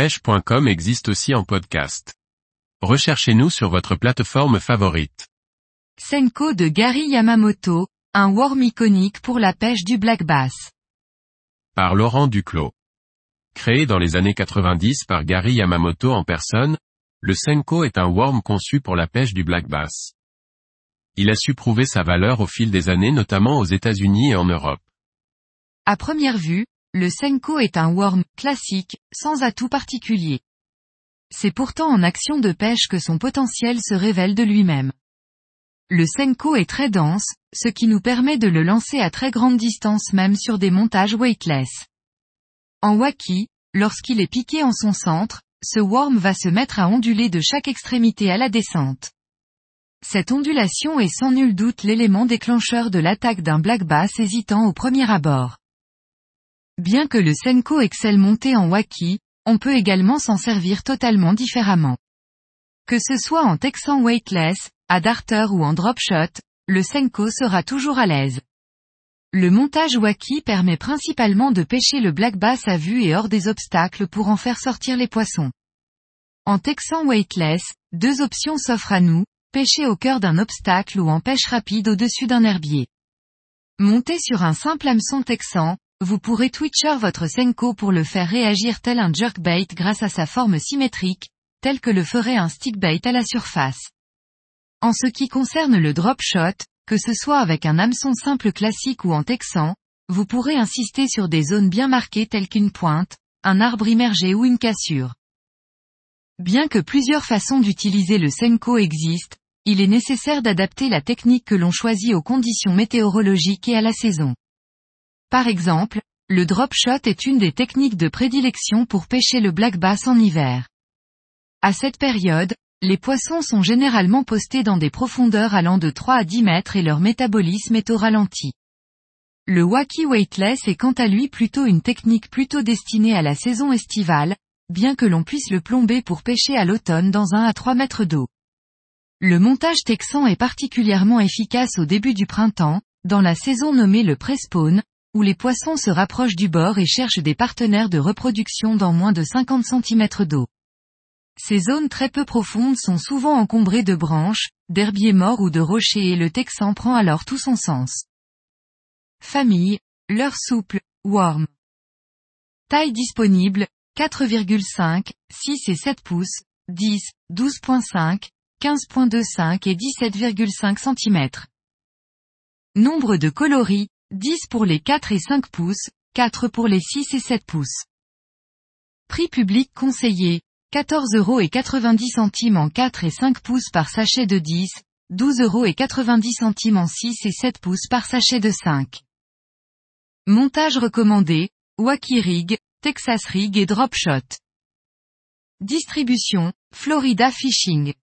pêche.com existe aussi en podcast. Recherchez-nous sur votre plateforme favorite. Senko de Gary Yamamoto, un worm iconique pour la pêche du black bass. Par Laurent Duclos. Créé dans les années 90 par Gary Yamamoto en personne, le Senko est un worm conçu pour la pêche du black bass. Il a su prouver sa valeur au fil des années notamment aux États-Unis et en Europe. À première vue, le Senko est un worm classique, sans atout particulier. C'est pourtant en action de pêche que son potentiel se révèle de lui-même. Le Senko est très dense, ce qui nous permet de le lancer à très grande distance même sur des montages weightless. En waki, lorsqu'il est piqué en son centre, ce worm va se mettre à onduler de chaque extrémité à la descente. Cette ondulation est sans nul doute l'élément déclencheur de l'attaque d'un black bass hésitant au premier abord. Bien que le Senko excelle monté en waki, on peut également s'en servir totalement différemment. Que ce soit en texan weightless, à darter ou en drop shot, le Senko sera toujours à l'aise. Le montage waki permet principalement de pêcher le black bass à vue et hors des obstacles pour en faire sortir les poissons. En texan weightless, deux options s'offrent à nous, pêcher au cœur d'un obstacle ou en pêche rapide au-dessus d'un herbier. Monté sur un simple hameçon texan, vous pourrez twitcher votre Senko pour le faire réagir tel un jerkbait grâce à sa forme symétrique, tel que le ferait un stickbait à la surface. En ce qui concerne le drop shot, que ce soit avec un hameçon simple classique ou en texan, vous pourrez insister sur des zones bien marquées telles qu'une pointe, un arbre immergé ou une cassure. Bien que plusieurs façons d'utiliser le Senko existent, il est nécessaire d'adapter la technique que l'on choisit aux conditions météorologiques et à la saison. Par exemple, le drop shot est une des techniques de prédilection pour pêcher le black bass en hiver. À cette période, les poissons sont généralement postés dans des profondeurs allant de 3 à 10 mètres et leur métabolisme est au ralenti. Le wacky weightless est quant à lui plutôt une technique plutôt destinée à la saison estivale, bien que l'on puisse le plomber pour pêcher à l'automne dans 1 à 3 mètres d'eau. Le montage texan est particulièrement efficace au début du printemps, dans la saison nommée le pré-spawn, où les poissons se rapprochent du bord et cherchent des partenaires de reproduction dans moins de 50 cm d'eau. Ces zones très peu profondes sont souvent encombrées de branches, d'herbiers morts ou de rochers et le texan prend alors tout son sens. Famille, leur souple, worm. Taille disponible, 4,5, 6 et 7 pouces, 10, 12.5, 15.25 et 17,5 cm. Nombre de coloris, 10 pour les 4 et 5 pouces, 4 pour les 6 et 7 pouces. Prix public conseillé, 14 euros et 90 centimes en 4 et 5 pouces par sachet de 10, 12 euros et 90 centimes en 6 et 7 pouces par sachet de 5. Montage recommandé, Wacky Rig, Texas Rig et Drop Shot. Distribution, Florida Fishing.